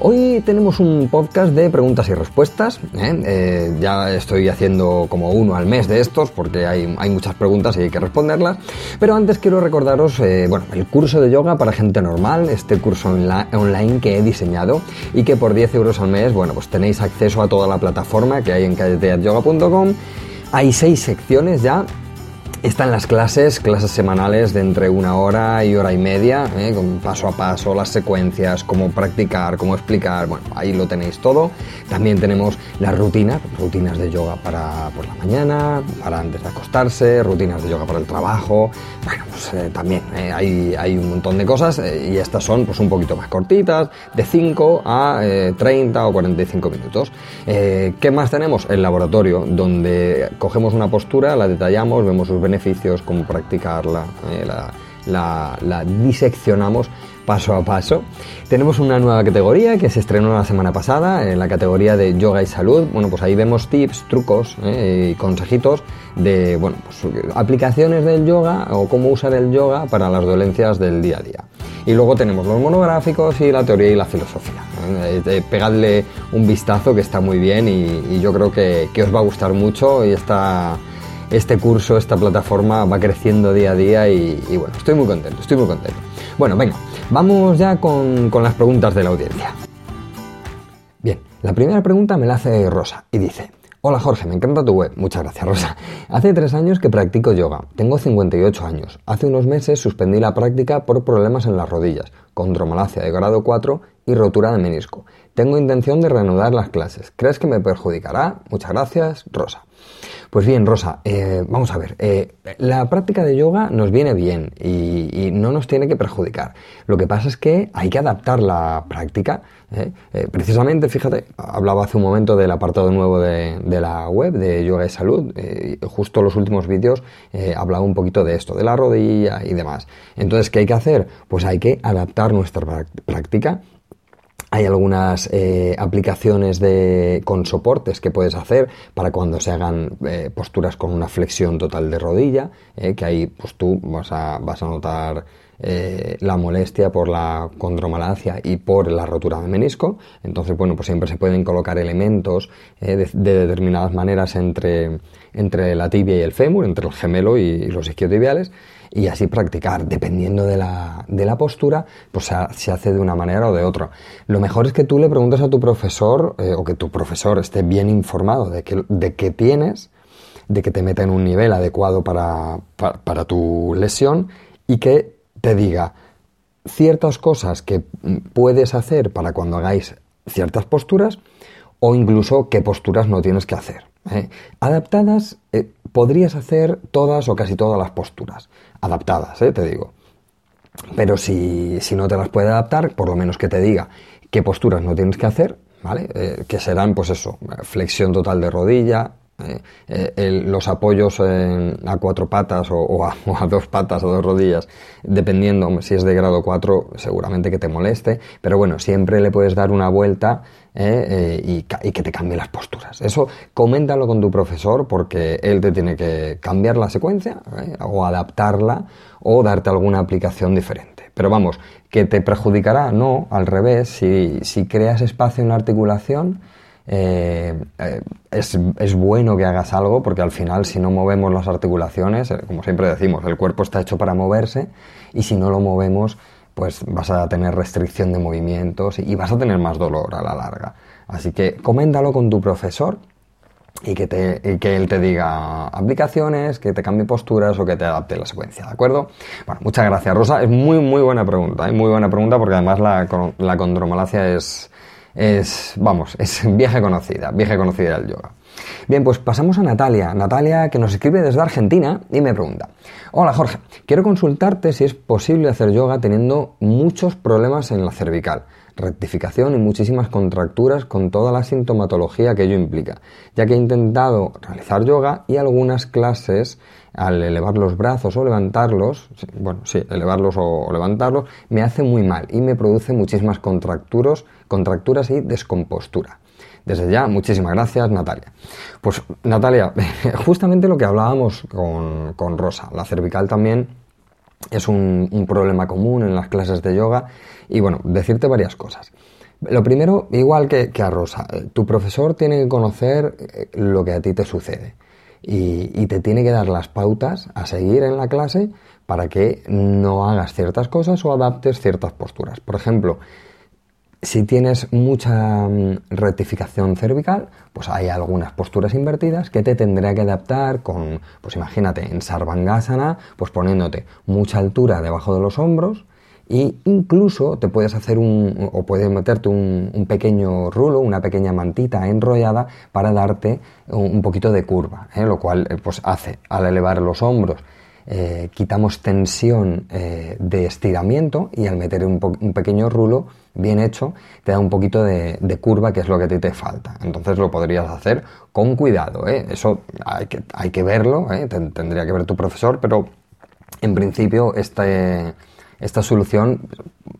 Hoy tenemos un podcast de preguntas y respuestas. ¿eh? Eh, ya estoy haciendo como uno al mes de estos porque hay, muchas preguntas y hay que responderlas. Pero antes quiero recordaros eh, bueno, el curso de yoga para gente normal, este curso online que he diseñado y que por 10 euros al mes bueno, pues tenéis acceso a toda la plataforma que hay en calleteatyoga.com. Hay seis secciones ya están las clases, clases semanales de entre una hora y hora y media, ¿eh? con paso a paso, las secuencias, cómo practicar, cómo explicar, bueno, ahí lo tenéis todo. También tenemos las rutinas, rutinas de yoga para por la mañana, para antes de acostarse, rutinas de yoga para el trabajo, bueno, pues eh, también eh, hay, hay, un montón de cosas y estas son pues un poquito más cortitas, de 5 a 30 o 45 minutos. ¿Qué más tenemos? El laboratorio, donde cogemos una postura, la detallamos, vemos sus beneficios, cómo practicarla, eh, la, diseccionamos paso a paso. Tenemos una nueva categoría que se estrenó la semana pasada, en la categoría de yoga y salud. Bueno, pues ahí vemos tips, trucos eh, y consejitos de bueno, pues, aplicaciones del yoga o cómo usar el yoga para las dolencias del día a día. Y luego tenemos los monográficos y la teoría y la filosofía. ¿eh? pegadle un vistazo que está muy bien y, yo creo que, que, os va a gustar mucho y está este curso, esta plataforma va creciendo día a día y, bueno, estoy muy contento, estoy muy contento. Bueno, venga, vamos ya con, con las preguntas de la audiencia. Bien, la primera pregunta me la hace Rosa y dice, Hola Jorge, me encanta tu web. Muchas gracias Rosa. Hace tres años que practico yoga. Tengo 58 años. Hace unos meses suspendí la práctica por problemas en las rodillas, condromalacia de grado 4 y rotura de menisco. Tengo intención de reanudar las clases. ¿Crees que me perjudicará? Muchas gracias, Rosa. Pues bien, Rosa, eh, vamos a ver, eh, la práctica de yoga nos viene bien y, no nos tiene que perjudicar. Lo que pasa es que hay que adaptar la práctica. ¿eh? precisamente, fíjate, hablaba hace un momento del apartado nuevo de, la web de Yoga y Salud. justo los últimos vídeos hablaba un poquito de esto, de la rodilla y demás. Entonces, ¿qué hay que hacer? Pues hay que adaptar nuestra práctica hay algunas eh, aplicaciones de, con soportes que puedes hacer para cuando se hagan eh, posturas con una flexión total de rodilla, eh, que ahí pues tú vas a, vas a notar la molestia por la condromalacia y por la rotura de menisco. Entonces, bueno, pues siempre se pueden colocar elementos de, determinadas maneras entre, entre la tibia y el fémur, entre el gemelo y los isquiotibiales y así practicar. Dependiendo de la, de la postura, pues se, hace de una manera o de otra. Lo mejor es que tú le preguntes a tu profesor eh, o que tu profesor esté bien informado de que, de que tienes, de que te meta en un nivel adecuado para, para, tu lesión y que te diga ciertas cosas que puedes hacer para cuando hagáis ciertas posturas o incluso qué posturas no tienes que hacer. ¿Eh? Adaptadas, eh, podrías hacer todas o casi todas las posturas adaptadas, ¿eh? te digo. Pero si, si, no te las puede adaptar, por lo menos que te diga qué posturas no tienes que hacer, ¿vale? Que serán, pues eso, flexión total de rodilla, eh, los apoyos a cuatro patas o, a, dos patas o dos rodillas, dependiendo si es de grado 4, seguramente que te moleste, pero bueno, siempre le puedes dar una vuelta y, y, que te cambie las posturas. Eso coméntalo con tu profesor porque él te tiene que cambiar la secuencia o adaptarla o darte alguna aplicación diferente. Pero vamos, que te perjudicará, no, al revés, si, si creas espacio en la articulación, eh, eh, es, es, bueno que hagas algo porque al final si no movemos las articulaciones, eh, como siempre decimos, el cuerpo está hecho para moverse y si no lo movemos, pues vas a tener restricción de movimientos y, vas a tener más dolor a la larga. Así que coméntalo con tu profesor y que, te, que él te diga aplicaciones, que te cambie posturas o que te adapte la secuencia, ¿de acuerdo? Bueno, muchas gracias, Rosa. Es muy, muy buena pregunta, muy buena pregunta porque además la, la condromalacia es, es, vamos, es vieja conocida, vieja conocida del yoga. Bien, pues pasamos a Natalia. Natalia que nos escribe desde Argentina y me pregunta, hola Jorge, quiero consultarte si es posible hacer yoga teniendo muchos problemas en la cervical. rectificación y muchísimas contracturas con toda la sintomatología que ello implica, ya que he intentado realizar yoga y algunas clases al elevar los brazos o levantarlos, bueno, sí, elevarlos o, levantarlos, me hace muy mal y me produce muchísimas contracturas, contracturas y descompostura. Desde ya, muchísimas gracias, Natalia. Pues, Natalia, justamente lo que hablábamos con, Rosa, la cervical también es un, problema común en las clases de yoga y, bueno, decirte varias cosas. Lo primero, igual que, a Rosa, eh, tu profesor tiene que conocer eh, lo que a ti te sucede y, te tiene que dar las pautas a seguir en la clase para que no hagas ciertas cosas o adaptes ciertas posturas. Por ejemplo, si tienes mucha mm, rectificación cervical, pues hay algunas posturas invertidas que te tendría que adaptar con, pues imagínate, en Sarvangasana, pues poniéndote mucha altura debajo de los hombros e incluso te puedes hacer un, o puedes meterte un, pequeño rulo, una pequeña mantita enrollada para darte un, poquito de curva, ¿eh? lo cual eh, pues hace al elevar los hombros eh, quitamos tensión de estiramiento y al meter un, un pequeño rulo bien hecho, te da un poquito de, curva, que es lo que a ti te falta. Entonces lo podrías hacer con cuidado. Eso hay que, hay que verlo, tendría que ver tu profesor, pero en principio este, esta solución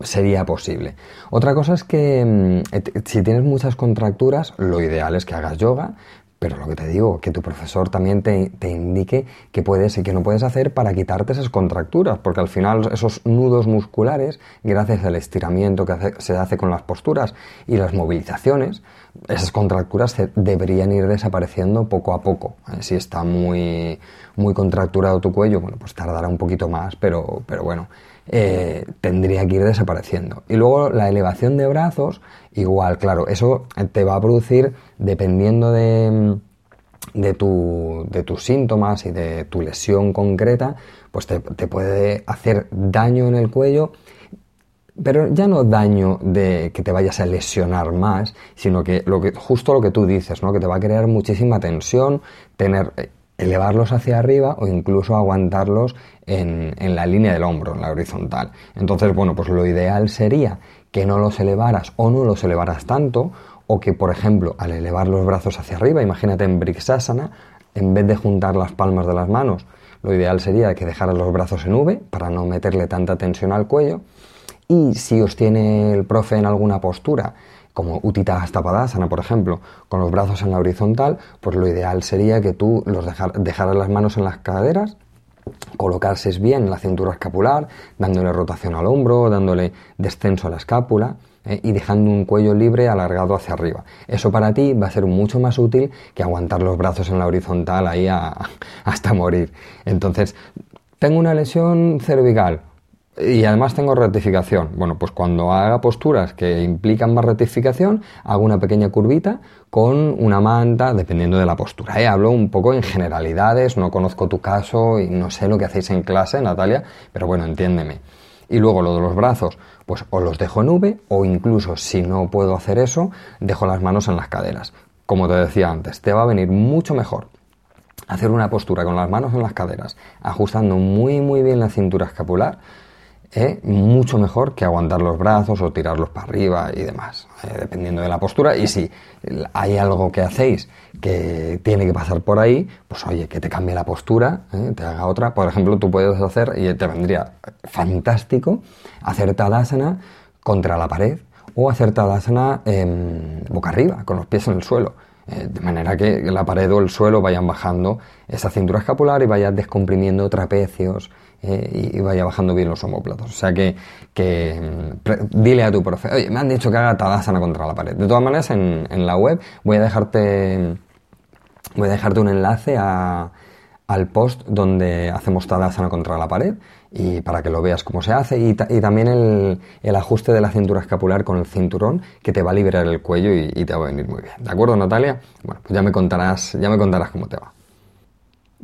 sería posible. Otra cosa es que mm, si tienes muchas contracturas, lo ideal es que hagas yoga, pero lo que te digo, que tu profesor también te, indique qué puedes y qué no puedes hacer para quitarte esas contracturas, porque al final esos nudos musculares, gracias al estiramiento que se hace con las posturas y las movilizaciones, esas contracturas deberían ir desapareciendo poco a poco. ¿eh? Si está muy, muy contracturado tu cuello, bueno, pues tardará un poquito más, pero, pero bueno, eh, tendría que ir desapareciendo. Y luego la elevación de brazos, igual, claro, eso te va a producir, dependiendo de, de, tu, de tus síntomas y de tu lesión concreta, pues te, puede hacer daño en el cuello pero ya no daño de que te vayas a lesionar más, sino que, lo que justo lo que tú dices, ¿no? que te va a crear muchísima tensión, tener elevarlos hacia arriba o incluso aguantarlos en, la línea del hombro, en la horizontal. Entonces, bueno, pues lo ideal sería que no los elevaras o no los elevaras tanto, o que, por ejemplo, al elevar los brazos hacia arriba, imagínate en Briksasana, en vez de juntar las palmas de las manos, lo ideal sería que dejaras los brazos en V para no meterle tanta tensión al cuello. Y si os tiene el profe en alguna postura como Utita Padasana, por ejemplo, con los brazos en la horizontal, pues lo ideal sería que tú los dejaras las manos en las caderas, colocarse bien en la cintura escapular, dándole rotación al hombro, dándole descenso a la escápula eh, y dejando un cuello libre alargado hacia arriba. Eso para ti va a ser mucho más útil que aguantar los brazos en la horizontal ahí hasta morir. Entonces, tengo una lesión cervical, y además tengo rectificación. Bueno, pues cuando haga posturas que implican más rectificación, hago una pequeña curvita con una manta, dependiendo de la postura. ¿eh? Hablo un poco en generalidades, no conozco tu caso y no sé lo que hacéis en clase, Natalia, pero bueno, entiéndeme. Y luego lo de los brazos, pues o los dejo en V o incluso si no puedo hacer eso, dejo las manos en las caderas. Como te decía antes, te va a venir mucho mejor hacer una postura con las manos en las caderas, ajustando muy muy bien la cintura escapular, ¿eh? mucho mejor que aguantar los brazos o tirarlos para arriba y demás, ¿eh? dependiendo de la postura. Y si hay algo que hacéis que tiene que pasar por ahí, pues oye, que te cambie la postura, ¿eh? te haga otra. Por ejemplo, tú puedes hacer, y te vendría fantástico, hacer Tadasana contra la pared o hacer Tadasana boca arriba, con los pies en el suelo. De manera que la pared o el suelo vayan bajando esa cintura escapular y vayan descomprimiendo trapecios, eh, y vaya bajando bien los homóplatos. O sea que, mm, dile a tu profe, oye, me han dicho que haga Tadasana contra la pared. De todas maneras, en, en la web voy a dejarte, voy a dejarte un enlace al post donde hacemos Tadasana contra la pared y para que lo veas cómo se hace y, también el, el, ajuste de la cintura escapular con el cinturón que te va a liberar el cuello y, y, te va a venir muy bien. ¿De acuerdo, Natalia? Bueno, pues ya me contarás, ya me contarás cómo te va.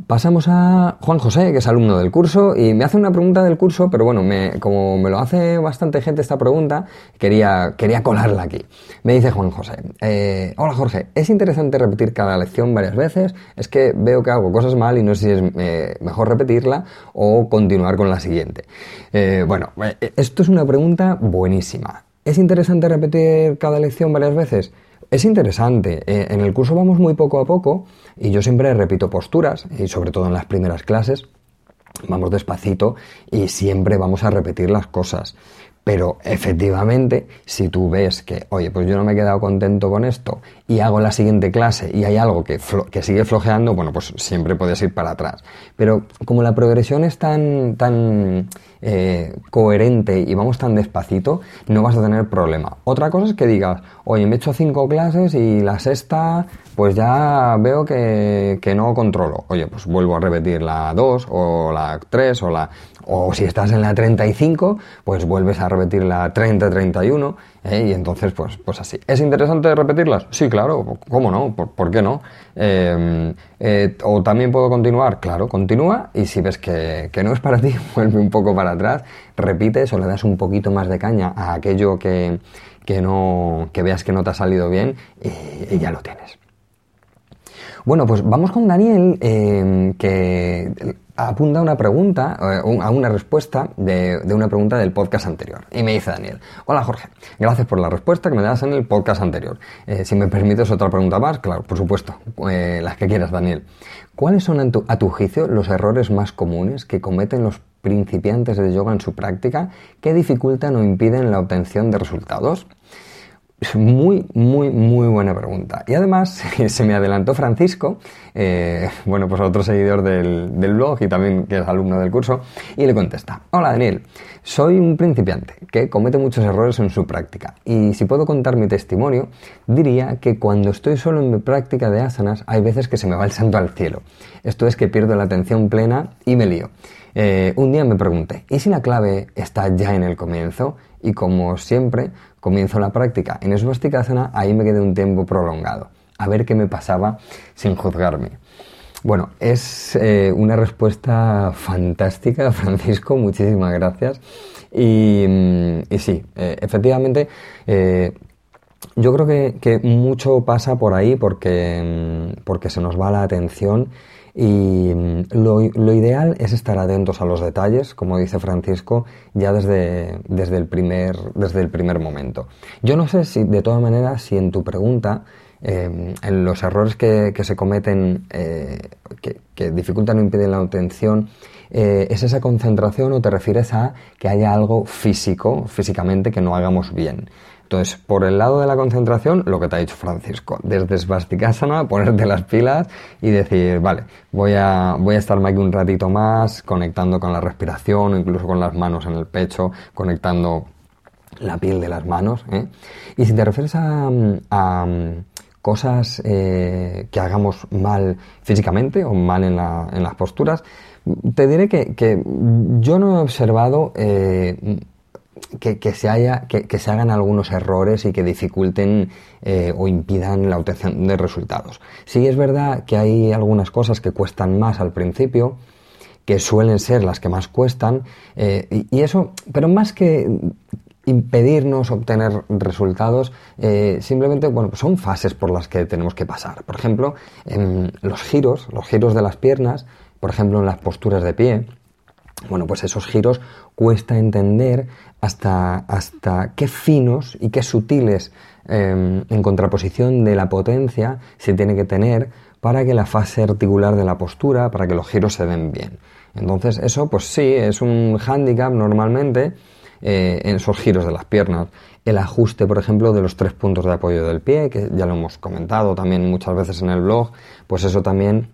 Pasamos a Juan José, que es alumno del curso, y me hace una pregunta del curso, pero bueno, como me lo hace bastante gente esta pregunta, quería, quería colarla aquí. Me dice Juan José, eh, hola Jorge, ¿es interesante repetir cada lección varias veces? Es que veo que hago cosas mal y no sé si es eh, mejor repetirla o continuar con la siguiente. Eh, bueno, esto es una pregunta buenísima. ¿Es interesante repetir cada lección varias veces? Es interesante. Eh, en el curso vamos muy poco a poco y yo siempre repito posturas y sobre todo en las primeras clases vamos despacito y siempre vamos a repetir las cosas. Pero efectivamente, si tú ves que, oye, pues yo no me he quedado contento con esto y hago la siguiente clase y hay algo que, que sigue flojeando, bueno, pues siempre puedes ir para atrás. Pero como la progresión es tan, tan eh, coherente y vamos tan despacito, no vas a tener problema. Otra cosa es que digas, oye, me he hecho cinco clases y la sexta, pues ya veo que, que no controlo. Oye, pues vuelvo a repetir la 2 o la 3 o la o si estás en la 35, pues vuelves a repetir la 30-31 ¿eh? y entonces pues, pues así. ¿Es interesante repetirlas? Sí, claro, ¿cómo no? ¿Por, qué no? Em, eh, ¿O también puedo continuar? Claro, continúa y si ves que, no es para ti, vuelve un poco para atrás, repites o le das un poquito más de caña a aquello que, no, que veas que no te ha salido bien y, ya lo tienes. Bueno, pues vamos con Daniel, em, que apunta una pregunta, eh, a una respuesta de, una pregunta del podcast anterior. Y me dice Daniel, hola Jorge, gracias por la respuesta que me das en el podcast anterior. Eh, si me permites otra pregunta más, claro, por supuesto, eh, las que quieras Daniel. ¿Cuáles son a tu juicio los errores más comunes que cometen los principiantes de yoga en su práctica que dificultan o impiden la obtención de resultados? Muy, muy, muy buena pregunta. Y además se me adelantó Francisco, eh, bueno, pues otro seguidor del, blog y también que es alumno del curso, y le contesta, hola Daniel, soy un principiante que comete muchos errores en su práctica. Y si puedo contar mi testimonio, diría que cuando estoy solo en mi práctica de asanas hay veces que se me va el santo al cielo. Esto es que pierdo la atención plena y me lío. Eh, un día me pregunté, ¿y si la clave está ya en el comienzo? Y como siempre, comienzo la práctica en Svastikasana, ahí me quedé un tiempo prolongado, a ver qué me pasaba sin juzgarme. Bueno, es eh, una respuesta fantástica, Francisco, muchísimas gracias. Y, mm, sí, eh, efectivamente, eh, yo creo que, que, mucho pasa por ahí porque, mm, porque se nos va la atención y mm, lo, ideal es estar atentos a los detalles, como dice Francisco, ya desde, desde, el, primer, desde el primer momento. Yo no sé si, de todas maneras, si en tu pregunta, em, en los errores que, se cometen, eh, que, dificultan o impiden la obtención, eh, ¿es esa concentración o te refieres a que haya algo físico, físicamente, que no hagamos bien? Entonces, por el lado de la concentración, lo que te ha dicho Francisco, desde Svastikasana, ponerte las pilas y decir, vale, voy a, voy a estarme aquí un ratito más, conectando con la respiración o incluso con las manos en el pecho, conectando la piel de las manos. ¿eh? Y si te refieres a, cosas eh, que hagamos mal físicamente o mal en, las posturas, te diré que, yo no he observado eh, que, se haya, que, se hagan algunos errores y que dificulten eh, o impidan la obtención de resultados. Sí es verdad que hay algunas cosas que cuestan más al principio, que suelen ser las que más cuestan, eh, y, eso, pero más que impedirnos obtener resultados, eh, simplemente, bueno, pues son fases por las que tenemos que pasar. Por ejemplo, en los giros, los giros de las piernas, por ejemplo, en las posturas de pie, bueno, pues esos giros cuesta entender hasta, hasta qué finos y qué sutiles em, en contraposición de la potencia se tiene que tener para que la fase articular de la postura, para que los giros se den bien. Entonces eso pues sí, es un hándicap normalmente eh, en esos giros de las piernas. El ajuste, por ejemplo, de los tres puntos de apoyo del pie, que ya lo hemos comentado también muchas veces en el blog, pues eso también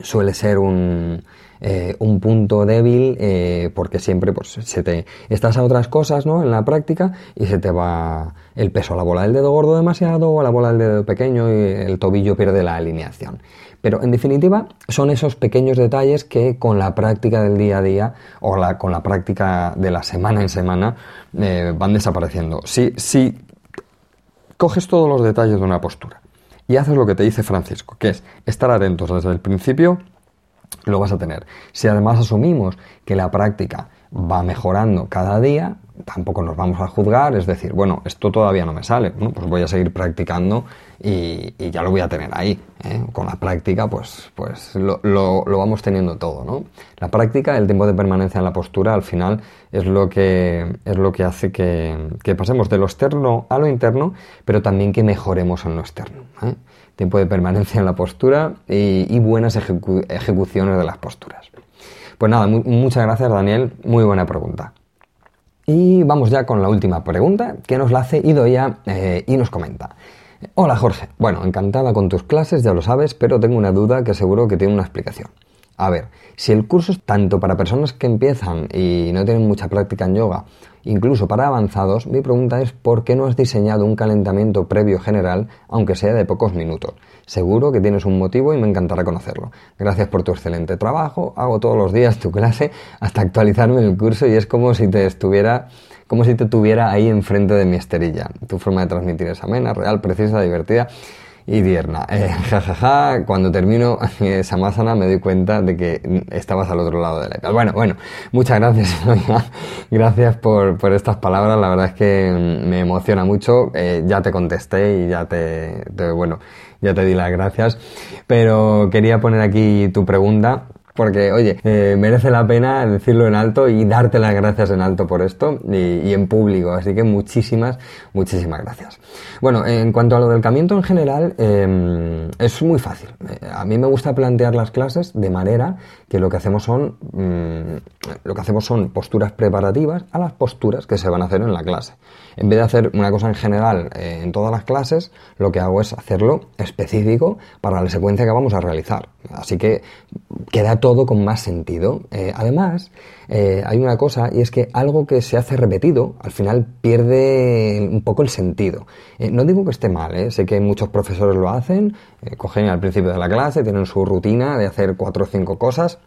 suele ser un, eh, un punto débil eh, porque siempre pues, se te estás a otras cosas ¿no? en la práctica y se te va el peso a la bola del dedo gordo demasiado o a la bola del dedo pequeño y el tobillo pierde la alineación. Pero en definitiva son esos pequeños detalles que con la práctica del día a día o la, con la práctica de la semana en semana eh, van desapareciendo. Si, si coges todos los detalles de una postura y haces lo que te dice Francisco, que es estar atentos desde el principio lo vas a tener. Si además asumimos que la práctica va mejorando cada día, tampoco nos vamos a juzgar, es decir, bueno, esto todavía no me sale, pues voy a seguir practicando y, ya lo voy a tener ahí. ¿eh? Con la práctica, pues, pues lo, vamos teniendo todo, ¿no? La práctica, el tiempo de permanencia en la postura, al final es lo que, es lo que hace que, pasemos de lo externo a lo interno, pero también que mejoremos en lo externo. ¿eh? Tiempo de permanencia en la postura y, buenas ejecuciones de las posturas. Pues nada, muchas gracias Daniel, muy buena pregunta. Y vamos ya con la última pregunta que nos la hace Idoia eh, y nos comenta. Hola Jorge, bueno, encantada con tus clases, ya lo sabes, pero tengo una duda que seguro que tiene una explicación. A ver, si el curso es tanto para personas que empiezan y no tienen mucha práctica en yoga, incluso para avanzados, mi pregunta es ¿por qué no has diseñado un calentamiento previo general, aunque sea de pocos minutos? Seguro que tienes un motivo y me encantará conocerlo. Gracias por tu excelente trabajo, hago todos los días tu clase hasta actualizarme el curso y es como si te estuviera como si te tuviera ahí enfrente de mi esterilla. Tu forma de transmitir es amena, real, precisa, divertida y tierna. Eh, jajaja, cuando termino esa masana me doy cuenta de que estabas al otro lado de la. Bueno, bueno, muchas gracias, gracias por, por, estas palabras, la verdad es que me emociona mucho, eh, ya te contesté y ya te, bueno, ya te di las gracias, pero quería poner aquí tu pregunta porque, oye, eh, merece la pena decirlo en alto y darte las gracias en alto por esto y, en público. Así que muchísimas, muchísimas gracias. Bueno, en cuanto a lo del camiento en general, em, es muy fácil. Eh, a mí me gusta plantear las clases de manera que lo que hacemos son, mm, lo que hacemos son posturas preparativas a las posturas que se van a hacer en la clase. En vez de hacer una cosa en general eh, en todas las clases, lo que hago es hacerlo específico para la secuencia que vamos a realizar. Así que queda todo con más sentido. Eh, además, eh, hay una cosa y es que algo que se hace repetido al final pierde un poco el sentido. no digo que esté mal, sé que muchos profesores lo hacen, cogen al principio de la clase, tienen su rutina de hacer cuatro o cinco cosas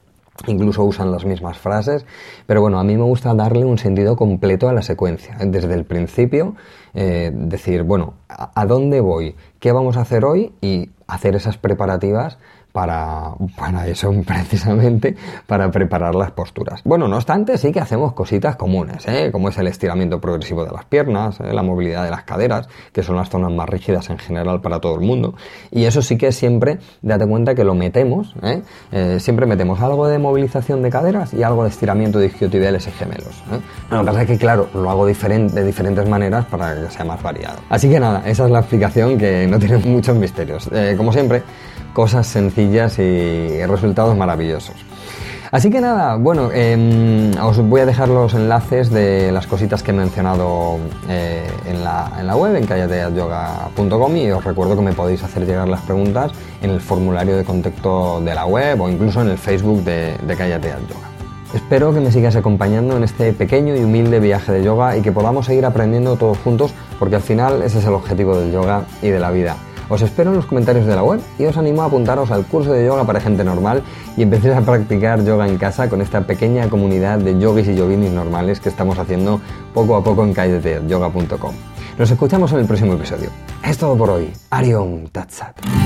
Incluso usan las mismas frases, pero bueno, a mí me gusta darle un sentido completo a la secuencia. Desde el principio, eh, decir, bueno, ¿a dónde voy? ¿Qué vamos a hacer hoy? Y hacer esas preparativas para, para eso precisamente, para preparar las posturas. Bueno, no obstante, sí que hacemos cositas comunes, ¿eh? como es el estiramiento progresivo de las piernas, ¿eh? la movilidad de las caderas, que son las zonas más rígidas en general para todo el mundo. Y eso sí que siempre, date cuenta que lo metemos, ¿eh? siempre metemos algo de movilización de caderas y algo de estiramiento de isquiotibiales y gemelos. Lo que pasa es que, claro, lo hago de diferentes maneras para que sea más variado. Así que nada, esa es la explicación que no tiene muchos misterios. como siempre, cosas sencillas y resultados maravillosos. Así que nada, bueno, em, os voy a dejar los enlaces de las cositas que he mencionado eh, en, la, web, en callateyoga.com y os recuerdo que me podéis hacer llegar las preguntas en el formulario de contacto de la web o incluso en el Facebook de, de Yoga. Espero que me sigas acompañando en este pequeño y humilde viaje de yoga y que podamos seguir aprendiendo todos juntos porque al final ese es el objetivo del yoga y de la vida os espero en los comentarios de la web y os animo a apuntaros al curso de yoga para gente normal y empecéis a practicar yoga en casa con esta pequeña comunidad de yogis y yoginis normales que estamos haciendo poco a poco en yoga.com. Nos escuchamos en el próximo episodio. Es todo por hoy. Arion Tatsat.